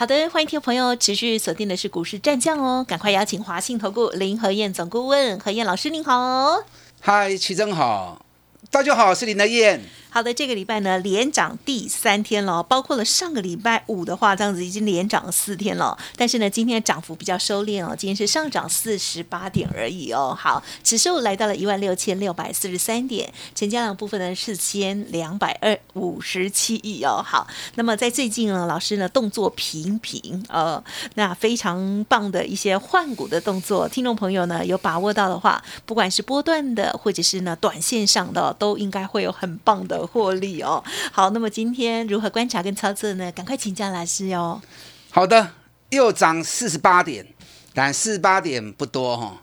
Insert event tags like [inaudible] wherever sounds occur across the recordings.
好的，欢迎听众朋友持续锁定的是股市战将哦，赶快邀请华信投顾林和燕总顾问和燕老师，您好。嗨，齐真好，大家好，我是林德燕。好的，这个礼拜呢连涨第三天了，包括了上个礼拜五的话，这样子已经连涨了四天了。但是呢，今天的涨幅比较收敛哦，今天是上涨四十八点而已哦。好，指数来到了一万六千六百四十三点，成交量部分呢是千两百二五十七亿哦。好，那么在最近呢，老师呢动作频频，呃，那非常棒的一些换股的动作，听众朋友呢有把握到的话，不管是波段的或者是呢短线上的，都应该会有很棒的。获利哦，好，那么今天如何观察跟操作呢？赶快请教老师哦。好的，又涨四十八点，但四十八点不多哈，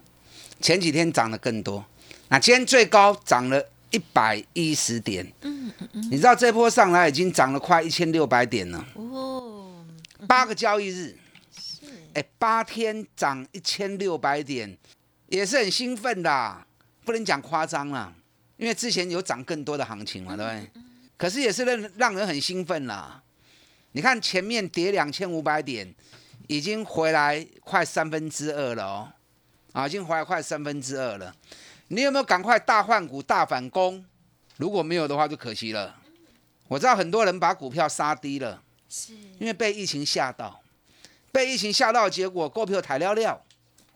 前几天涨得更多。那今天最高涨了一百一十点，嗯嗯嗯，你知道这波上来已经涨了快一千六百点了哦，八个交易日，是，哎，八天涨一千六百点，也是很兴奋的，不能讲夸张了。因为之前有涨更多的行情嘛，对不对？可是也是让让人很兴奋啦。你看前面跌两千五百点，已经回来快三分之二了哦，啊，已经回来快三分之二了。你有没有赶快大换股、大反攻？如果没有的话，就可惜了。我知道很多人把股票杀低了，是因为被疫情吓到，被疫情吓到，结果股票抬了了。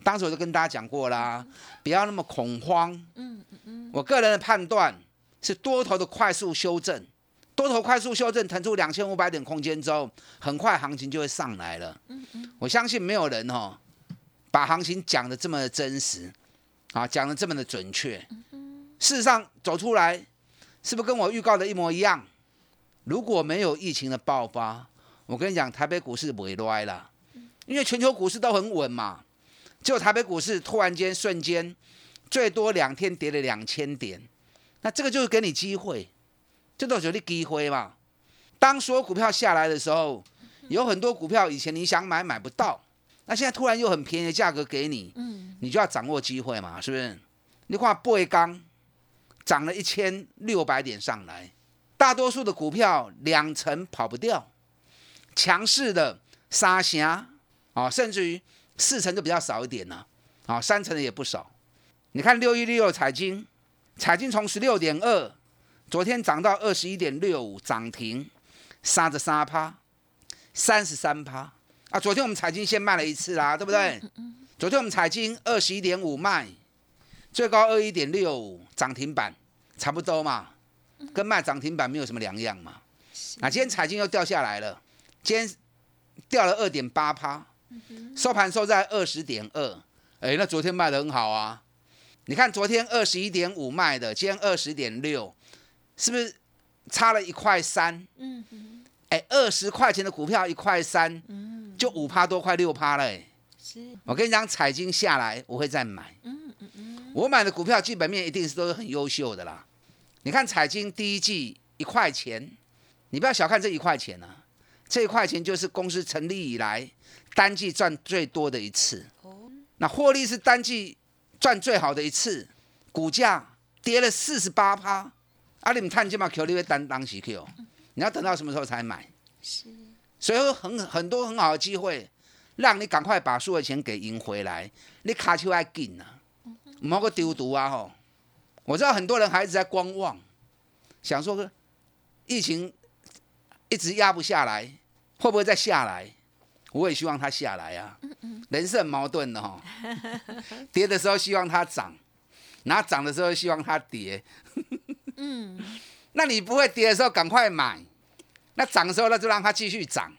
当时我就跟大家讲过啦，不要那么恐慌。嗯嗯嗯。我个人的判断是多头的快速修正，多头快速修正腾出两千五百点空间之后，很快行情就会上来了。嗯嗯。我相信没有人哦，把行情讲的这么真实，啊，讲的这么的准确。嗯事实上走出来，是不是跟我预告的一模一样？如果没有疫情的爆发，我跟你讲，台北股市不会歪了，因为全球股市都很稳嘛。就台北股市突然间瞬间，最多两天跌了两千点，那这个就是给你机会，这都是你机会嘛。当所有股票下来的时候，有很多股票以前你想买买不到，那现在突然又很便宜的价格给你，你就要掌握机会嘛，是不是？你看贝刚涨了一千六百点上来，大多数的股票两成跑不掉，强势的沙霞啊，甚至于。四成就比较少一点了，啊，三成的也不少。你看六一六彩金，彩金从十六点二，昨天涨到二十一点六五，涨停，三十三趴，三十三趴啊！昨天我们彩金先卖了一次啦，对不对？昨天我们彩金二十一点五卖，最高二一点六五，涨停板差不多嘛，跟卖涨停板没有什么两样嘛。啊，今天彩金又掉下来了，今天掉了二点八趴。收盘收在二十点二，哎，那昨天卖的很好啊。你看昨天二十一点五卖的，今天二十点六，是不是差了一块三？嗯嗯。哎，二十块钱的股票一块三，嗯，就五趴多，快六趴了。是。我跟你讲，彩金下来我会再买。嗯嗯嗯。我买的股票基本面一定是都是很优秀的啦。你看彩金第一季一块钱，你不要小看这一块钱啊，这一块钱就是公司成立以来。单季赚最多的一次，那获利是单季赚最好的一次，股价跌了四十八趴，啊，你们看见嘛？Q 你会单当起 Q，你要等到什么时候才买？是，所以有很很多很好的机会，让你赶快把输的钱给赢回来。你卡丘爱紧啊，唔好个丢毒啊吼！我知道很多人还一直在观望，想说个疫情一直压不下来，会不会再下来？我也希望它下来啊。人是很矛盾的哈，跌的时候希望它涨，然后涨的时候希望它跌。嗯，那你不会跌的时候赶快买，那涨的时候那就让它继续涨，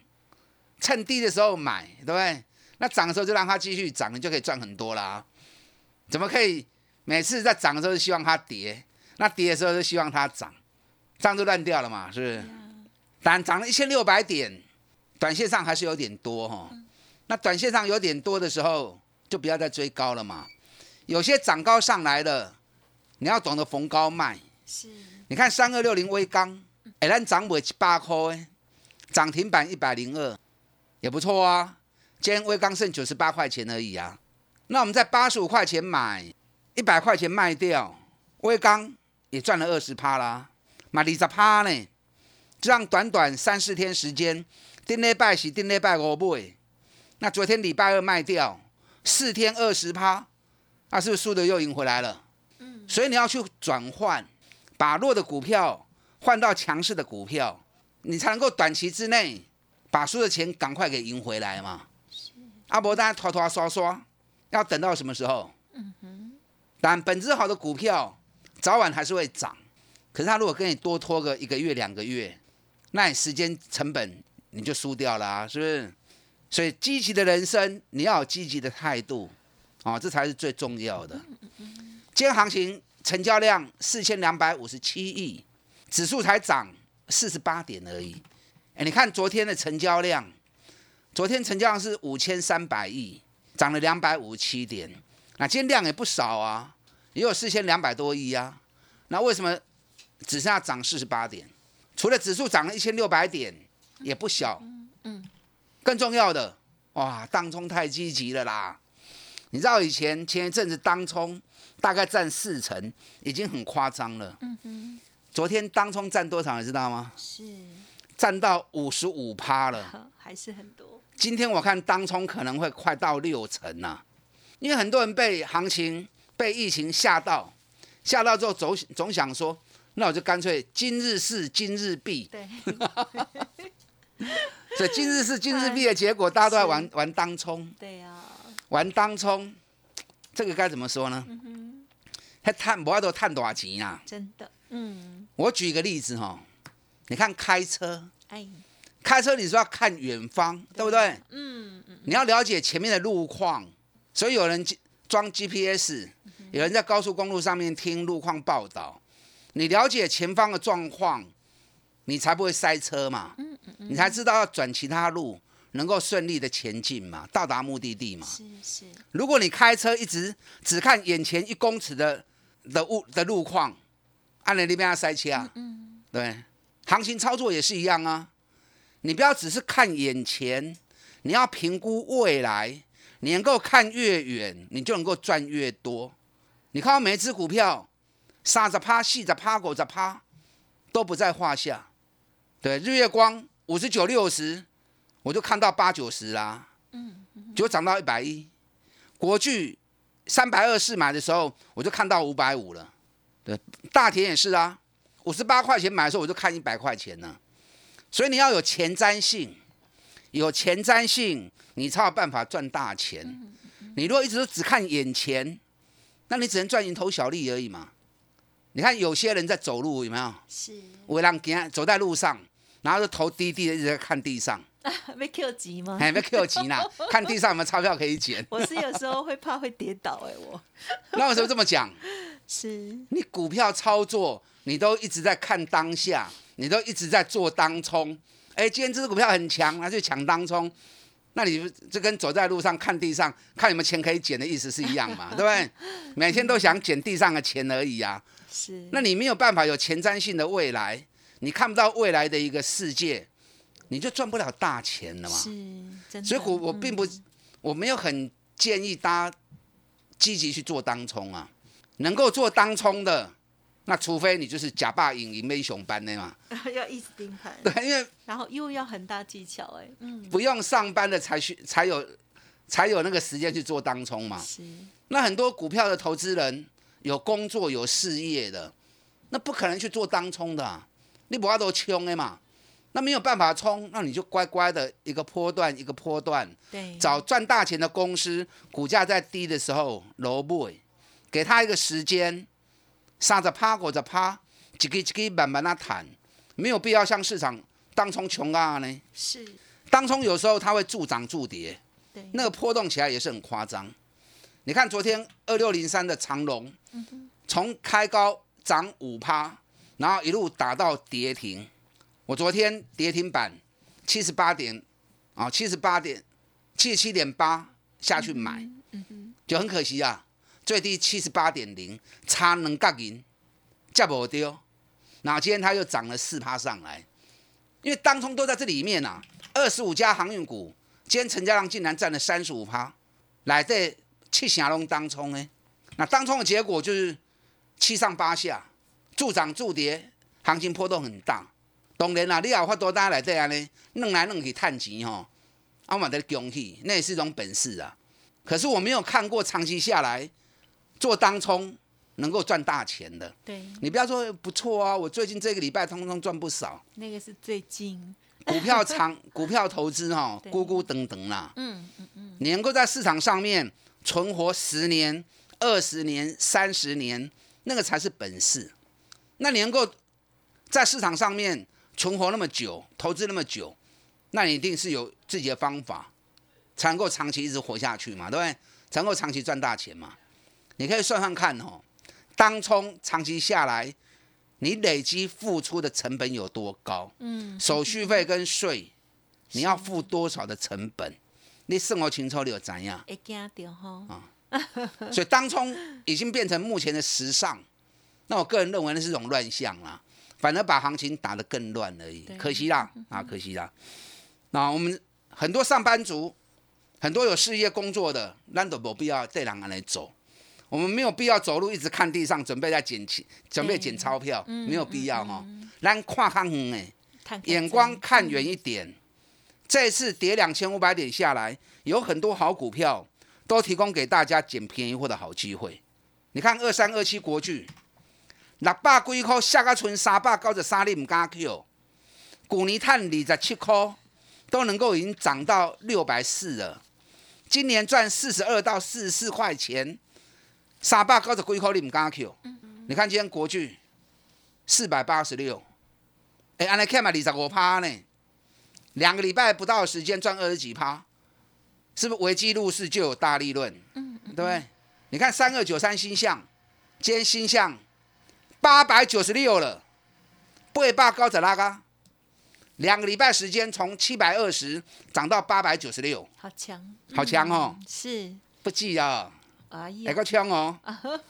趁低的时候买，对不对？那涨的时候就让它继续涨，你就可以赚很多啦。怎么可以每次在涨的时候希望它跌，那跌的时候就希望它涨，这样就乱掉了嘛？是不是？但涨了一千六百点，短线上还是有点多哈。那短线上有点多的时候，就不要再追高了嘛。有些涨高上来了，你要懂得逢高卖。是，你看三二六零微钢，哎，咱涨尾七八块，哎，涨停板一百零二，也不错啊。今天微钢剩九十八块钱而已啊。那我们在八十五块钱买，一百块钱卖掉，微钢也赚了二十趴啦，买二十趴呢。这样短短三四天时间，顶礼拜是顶礼拜五买。那昨天礼拜二卖掉，四天二十趴，那是不是输的又赢回来了？嗯，所以你要去转换，把弱的股票换到强势的股票，你才能够短期之内把输的钱赶快给赢回来嘛。阿伯，大家拖拖刷刷，要等到什么时候？但本质好的股票早晚还是会涨，可是他如果跟你多拖个一个月两个月，那你时间成本你就输掉了，是不是？所以积极的人生，你要有积极的态度，哦，这才是最重要的。今天行情成交量四千两百五十七亿，指数才涨四十八点而已。哎，你看昨天的成交量，昨天成交量是五千三百亿，涨了两百五十七点。那今天量也不少啊，也有四千两百多亿啊。那为什么只剩下涨四十八点？除了指数涨了一千六百点，也不小。嗯。更重要的，哇，当冲太积极了啦！你知道以前前一阵子当冲大概占四成，已经很夸张了。嗯哼。昨天当冲占多少，你知道吗？是。占到五十五趴了。还是很多。今天我看当冲可能会快到六成呐，因为很多人被行情、被疫情吓到，吓到之后总总想说，那我就干脆今日事今日毕。对。[laughs] [laughs] 所以今日是今日币的结果，大家都在玩玩当冲。对呀，玩当冲，这个该怎么说呢？还探，不要都探多少钱啊？真的，嗯。我举一个例子哈，你看开车，哎，开车你说要看远方，对不对？嗯嗯。你要了解前面的路况，所以有人装 GPS，有人在高速公路上面听路况报道，你了解前方的状况。你才不会塞车嘛，你才知道要转其他路，能够顺利的前进嘛，到达目的地嘛。是是。如果你开车一直只看眼前一公尺的的路的路况，按你那边要塞车啊。嗯。对，行情操作也是一样啊。你不要只是看眼前，你要评估未来。你能够看越远，你就能够赚越多。你看到每一只股票，三十趴、四十趴、五十趴，都不在话下。对，日月光五十九六十，我就看到八九十啦，嗯，就涨到一百一。国巨三百二四买的时候，我就看到五百五了。对，大田也是啊，五十八块钱买的时候，我就看一百块钱呢。所以你要有前瞻性，有前瞻性，你才有办法赚大钱。你如果一直都只看眼前，那你只能赚蝇头小利而已嘛。你看有些人在走路，有没有？是，我让给走在路上。然后就头低低的一直在看地上，没 Q 急吗？还没 Q 急呢，[laughs] 看地上有没有钞票可以捡。我是有时候会怕会跌倒哎，我。[laughs] 那为什么这么讲？[laughs] 是你股票操作，你都一直在看当下，你都一直在做当冲。哎，今天这只股票很强，那就抢当冲。那你就跟走在路上看地上，看有没有钱可以捡的意思是一样嘛？对不对？每天都想捡地上的钱而已啊。是。那你没有办法有前瞻性的未来。你看不到未来的一个世界，你就赚不了大钱了嘛。是，真的。所以，我我并不，我没有很建议大家积极去做当冲啊。能够做当冲的，那除非你就是假霸赢赢没熊班的嘛，[laughs] 要一直盯盘，对，因为然后又要很大技巧，哎，嗯，不用上班的才去才有才有那个时间去做当冲嘛。是，那很多股票的投资人有工作有事业的，那不可能去做当冲的、啊，你不要都冲的嘛。那没有办法冲，那你就乖乖的一个波段一个波段，对，找赚大钱的公司，股价在低的时候萝卜，给他一个时间，杀着趴过着趴，几个几个慢慢的谈，没有必要像市场当冲穷啊呢。是，当冲有时候它会助涨助跌，对，那个波动起来也是很夸张。你看昨天二六零三的长龙，从开高涨五趴，然后一路打到跌停。我昨天跌停板七十八点啊，七十八点七十七点八下去买，就很可惜啊，最低七十八点零，差能角银，价不丢。那今天它又涨了四趴上来，因为当冲都在这里面啊，二十五家航运股，今天成交量竟然占了三十五趴，来这七成拢当冲呢。那当冲的结果就是七上八下，助涨助跌，行情波动很大。当然啦，你也有法多单来这样呢，弄来弄去探钱吼，啊，我嘛得恭喜，那也是一种本事啊。可是我没有看过长期下来做当冲能够赚大钱的。对，你不要说不错啊，我最近这个礼拜通通赚不少。那个是最近，股票长 [laughs] 股票投资哈，对咕咕等等啦，嗯嗯嗯，你能够在市场上面存活十年、二十年、三十年，那个才是本事。那你能够在市场上面存活那么久，投资那么久，那你一定是有自己的方法，才能够长期一直活下去嘛，对不对？才能够长期赚大钱嘛。你可以算算看哦，当冲长期下来，你累积付出的成本有多高？嗯，手续费跟税，你要付多少的成本？你生活情操你有怎样？会惊到吼，所以当冲已经变成目前的时尚。那我个人认为那是一种乱象啦，反而把行情打得更乱而已，可惜啦啊，可惜啦。那我们很多上班族，很多有事业工作的，那都没必要这两个来走。我们没有必要走路一直看地上，准备在捡钱，准备捡钞票，没有必要哈。咱看看远诶，看看眼光看远一点。这次跌两千五百点下来，有很多好股票都提供给大家捡便宜货的好机会。你看二三二七国巨，六百几块下个剩三百九十三，你唔敢 Q。去年赚二十七块，都能够已经涨到六百四了。今年赚四十二到四十四块钱，三百九十几块你唔敢 Q。你看今天国巨四百八十六，哎，安尼看嘛二十五趴呢，两个礼拜不到的时间赚二十几趴，是不是危机入市就有大利润？嗯，对不对？你看三二九三星象，今天星象八百九十六了，八百高者拉嘎，两个礼拜时间从七百二十涨到八百九十六，好强，好强哦！嗯是，不记啊，来个枪哦！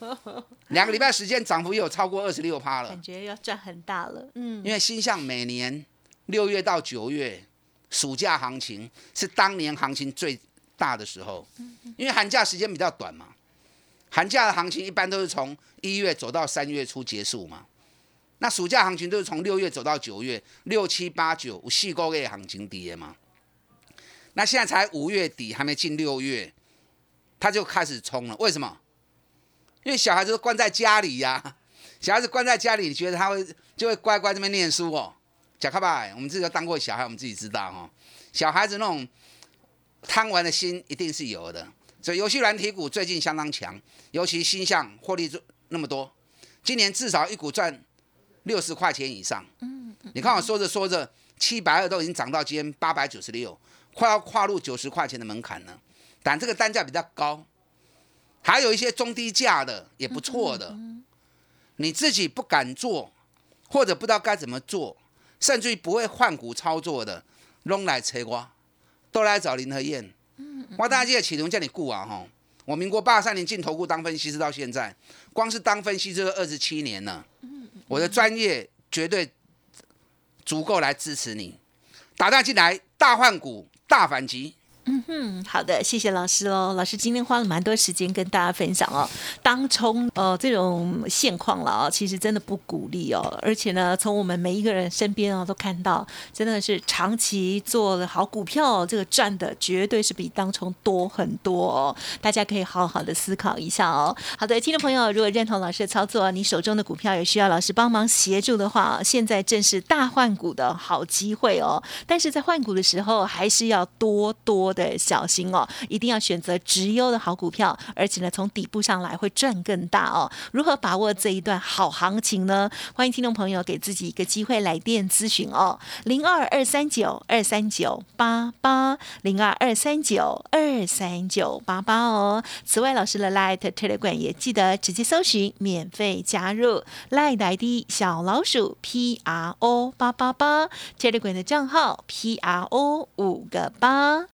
[laughs] 两个礼拜时间涨幅也有超过二十六趴了。感。觉要赚很大了，嗯，因为星象每年六月到九月暑假行情是当年行情最大的时候，因为寒假时间比较短嘛，寒假的行情一般都是从一月走到三月初结束嘛，那暑假行情都是从六月走到九月，六七八九有四个月行情跌嘛，那现在才五月底，还没进六月，他就开始冲了，为什么？因为小孩子都关在家里呀、小孩子关在家里，你觉得他会就会乖乖这边念书哦？讲开吧，我们自己都当过小孩，我们自己知道哦。小孩子那种贪玩的心一定是有的，所以游戏软体股最近相当强，尤其新向获利那么多，今年至少一股赚六十块钱以上。嗯，你看我说着说着，七百二都已经涨到今天八百九十六，快要跨入九十块钱的门槛了。但这个单价比较高，还有一些中低价的也不错的，你自己不敢做，或者不知道该怎么做，甚至于不会换股操作的，拢来找我，都来找林和燕。我大家记得启动叫你顾啊哈，我民国八三年进投顾当分析师到现在，光是当分析师就二十七年了，我的专业绝对足够来支持你。打蛋进来，大换股，大反击。嗯哼，好的，谢谢老师喽。老师今天花了蛮多时间跟大家分享哦，当冲呃这种现况了啊，其实真的不鼓励哦。而且呢，从我们每一个人身边啊都看到，真的是长期做了好股票，这个赚的绝对是比当冲多很多哦。大家可以好好的思考一下哦。好的，听众朋友，如果认同老师的操作，你手中的股票也需要老师帮忙协助的话，现在正是大换股的好机会哦。但是在换股的时候，还是要多多的小心哦，一定要选择直优的好股票，而且呢，从底部上来会赚更大哦。如何把握这一段好行情呢？欢迎听众朋友给自己一个机会来电咨询哦，零二二三九二三九八八零二二三九二三九八八哦。此外，老师的 Light Telegram 也记得直接搜寻免费加入 Light ID 小老鼠 P R O 八八八 Telegram 的账号 P R O 五个八。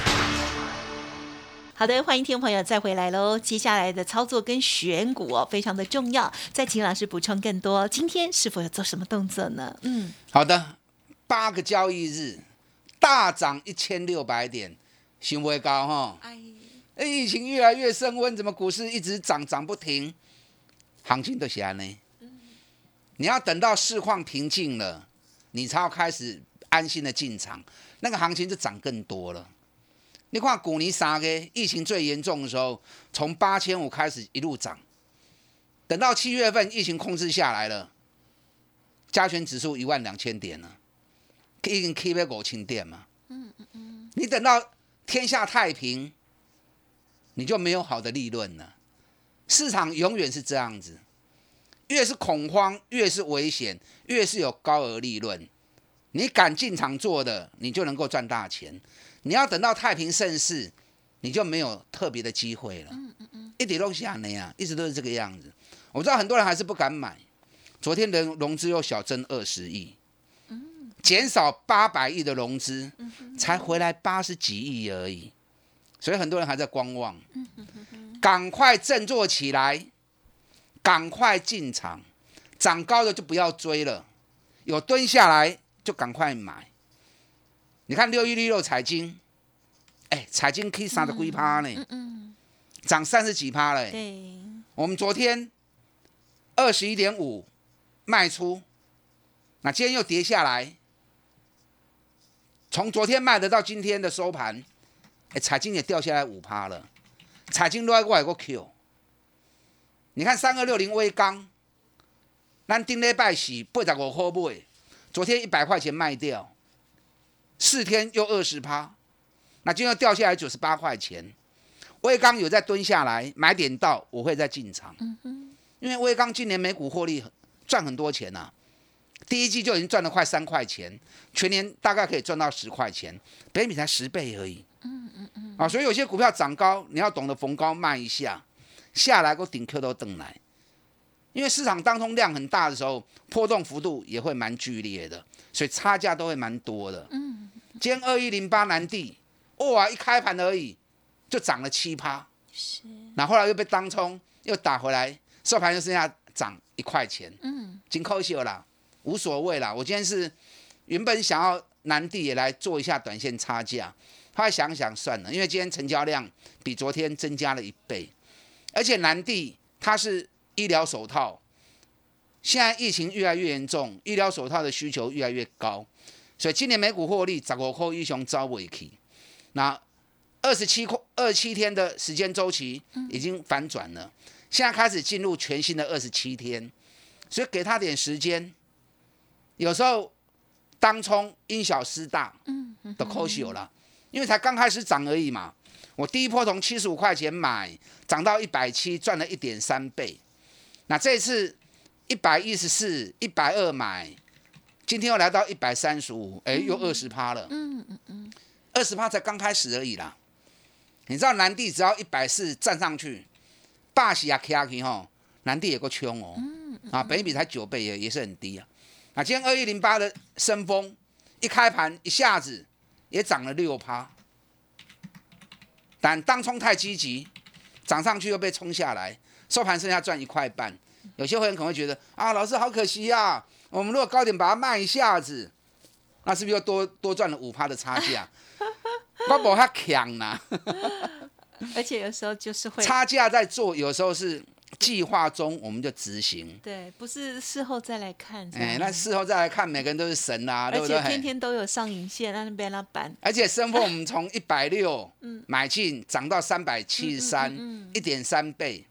好的，欢迎听众朋友再回来喽。接下来的操作跟选股哦，非常的重要。再请老师补充更多，今天是否要做什么动作呢？嗯，好的，八个交易日大涨一千六百点，行为高哈。哎，哎，疫情越来越升温，怎么股市一直涨涨不停？行情都起来呢。你要等到市况平静了，你才要开始安心的进场，那个行情就涨更多了。你看股尼啥个疫情最严重的时候，从八千五开始一路涨，等到七月份疫情控制下来了，加权指数一万两千点了，已经 keep 在五千点嘛。嗯嗯嗯。你等到天下太平，你就没有好的利润了。市场永远是这样子，越是恐慌，越是危险，越是有高额利润。你敢进场做的，你就能够赚大钱。你要等到太平盛世，你就没有特别的机会了。嗯嗯嗯，一点都下那样，一直都是这个样子。我知道很多人还是不敢买。昨天的融资又小增二十亿，减少八百亿的融资，才回来八十几亿而已。所以很多人还在观望。赶快振作起来，赶快进场，涨高的就不要追了，有蹲下来就赶快买。你看六一六六彩金，哎，彩金可以三十几趴呢，嗯涨三十几趴了。对，我们昨天二十一点五卖出，那今天又跌下来，从昨天卖的到今天的收盘，哎，彩金也掉下来五趴了。彩金都在外国 Q，你看三二六零微钢，咱顶礼拜是八十五块买，昨天一百块钱卖掉。四天又二十趴，那今天掉下来九十八块钱。威刚有在蹲下来，买点到我会再进场。嗯因为威刚今年每股获利赚很多钱呐，第一季就已经赚了快三块钱，全年大概可以赚到十块钱，北比才十倍而已。嗯嗯嗯。啊，所以有些股票涨高，你要懂得逢高卖一下，下来个顶 Q 都等来。因为市场当中量很大的时候，波动幅度也会蛮剧烈的，所以差价都会蛮多的。嗯。今天二一零八南地，哇，一开盘而已就涨了七趴，是。那后来又被当冲又打回来，收盘就剩下涨一块钱，嗯，紧扣秀啦，无所谓啦。我今天是原本想要南地也来做一下短线差价，后来想想算了，因为今天成交量比昨天增加了一倍，而且南地它是医疗手套，现在疫情越来越严重，医疗手套的需求越来越高。所以今年美股获利十五块以上走未去，那二十七块二十七天的时间周期已经反转了，现在开始进入全新的二十七天，所以给他点时间。有时候当冲因小失大，嗯，都可惜有了，因为才刚开始涨而已嘛。我第一波从七十五块钱买，涨到一百七，赚了一点三倍。那这次一百一十四、一百二买，今天又来到一百三十五，哎，又二十趴了。嗯嗯嗯，二十趴才刚开始而已啦。你知道南地只要一百四站上去，霸喜啊 K 啊 K 哈，南地也够穷哦。嗯嗯。啊，本一比才九倍也也是很低啊。啊，今天二一零八的升风一开盘一下子也涨了六趴。但当冲太积极，涨上去又被冲下来，收盘剩下赚一块半。有些会员可能会觉得啊，老师好可惜呀。我们如果高点把它卖一下子，那是不是又多多赚了五趴的差价？[laughs] 我无遐强呐。[laughs] 而且有时候就是会差价在做，有时候是。计划中我们就执行，对，不是事后再来看。哎，那事后再来看，每个人都是神啊，对不对？而且天天都有上影线，那边那板。而且升风我们从一百六 [laughs] 买进，涨到三百七十三，一点三倍。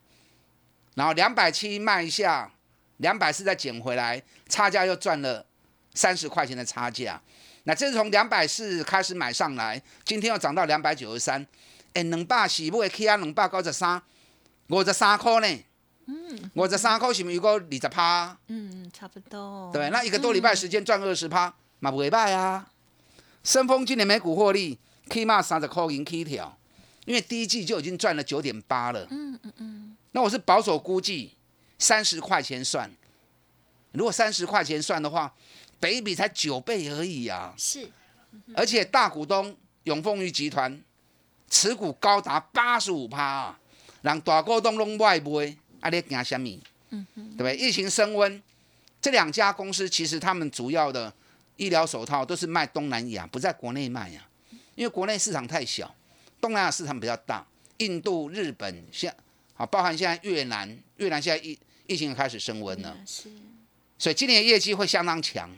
然后两百七卖一下，两百四再捡回来，差价又赚了三十块钱的差价。那这是从两百四开始买上来，今天又涨到两百九十三。哎，两百四不会起啊，两百九十三，五十三块呢。嗯，我十三块是不是有个二十趴？嗯，差不多。对，那一个多礼拜时间赚二十趴，嘛不会败啊。深丰今年每股获利起码三十块银起跳，因为第一季就已经赚了九点八了。嗯嗯嗯。那我是保守估计三十块钱算，如果三十块钱算的话，北比才九倍而已啊。是。而且大股东永丰裕集团持股高达八十五趴啊，让大股东拢外卖。阿列惊什么？嗯对不对？疫情升温，这两家公司其实他们主要的医疗手套都是卖东南亚，不在国内卖呀。因为国内市场太小，东南亚市场比较大。印度、日本，现好包含现在越南，越南现在疫疫情开始升温了，是。所以今年业绩会相当强。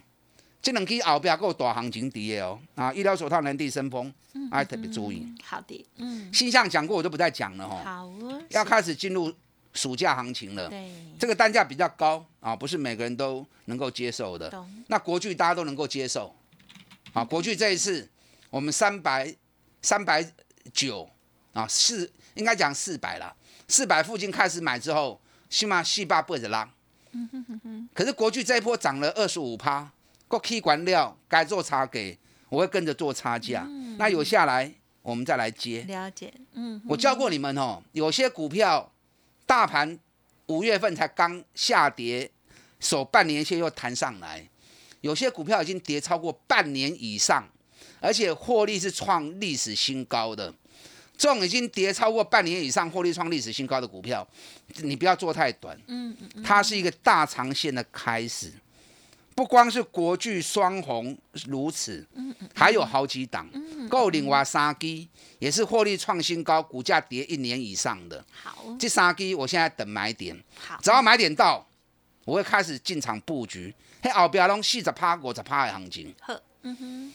这两支后边够大行情底的哦。啊，医疗手套能地升风，啊特别注意。好的，嗯。新象讲过，我就不再讲了哈。好哦。要开始进入。暑假行情了，对这个单价比较高啊，不是每个人都能够接受的。那国巨大家都能够接受，啊，国巨这一次我们三百三百九啊，四应该讲四百了，四百附近开始买之后，起码细霸不会拉。可是国巨这一波涨了二十五趴，国企管料该做差给，我会跟着做差价。那有下来，我们再来接。了解，嗯，我教过你们哦，有些股票。大盘五月份才刚下跌，守半年线又弹上来，有些股票已经跌超过半年以上，而且获利是创历史新高的。这种已经跌超过半年以上，获利创历史新高的股票，你不要做太短，嗯嗯，它是一个大长线的开始。不光是国巨双红如此，还有好几档，够另外三基也是获利创新高，股价跌一年以上的。好，这三基我现在等买点，好，只要买点到，我会开始进场布局。嘿，后边拢四十趴、五十趴的行情，好，嗯哼，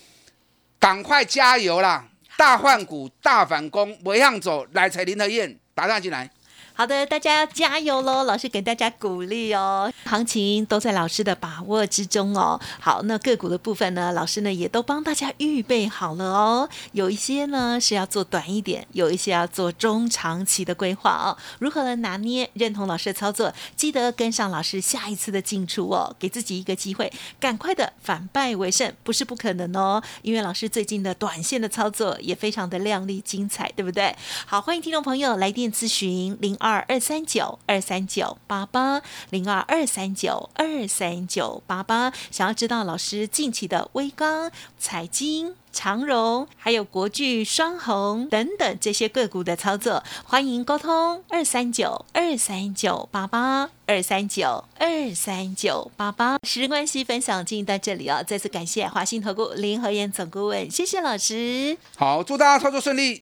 赶快加油啦！大换股、大反攻，每样走，来财林德燕打上进来。好的，大家加油喽！老师给大家鼓励哦，行情都在老师的把握之中哦。好，那个股的部分呢，老师呢也都帮大家预备好了哦。有一些呢是要做短一点，有一些要做中长期的规划哦。如何来拿捏？认同老师的操作，记得跟上老师下一次的进出哦，给自己一个机会，赶快的反败为胜，不是不可能哦。因为老师最近的短线的操作也非常的亮丽精彩，对不对？好，欢迎听众朋友来电咨询零二。二二三九二三九八八零二二三九二三九八八，想要知道老师近期的微钢、彩金、长荣，还有国巨双红等等这些个股的操作，欢迎沟通二三九二三九八八二三九二三九八八。时间关系，分享进到这里哦，再次感谢华兴投顾林和燕总顾问，谢谢老师。好，祝大家操作顺利。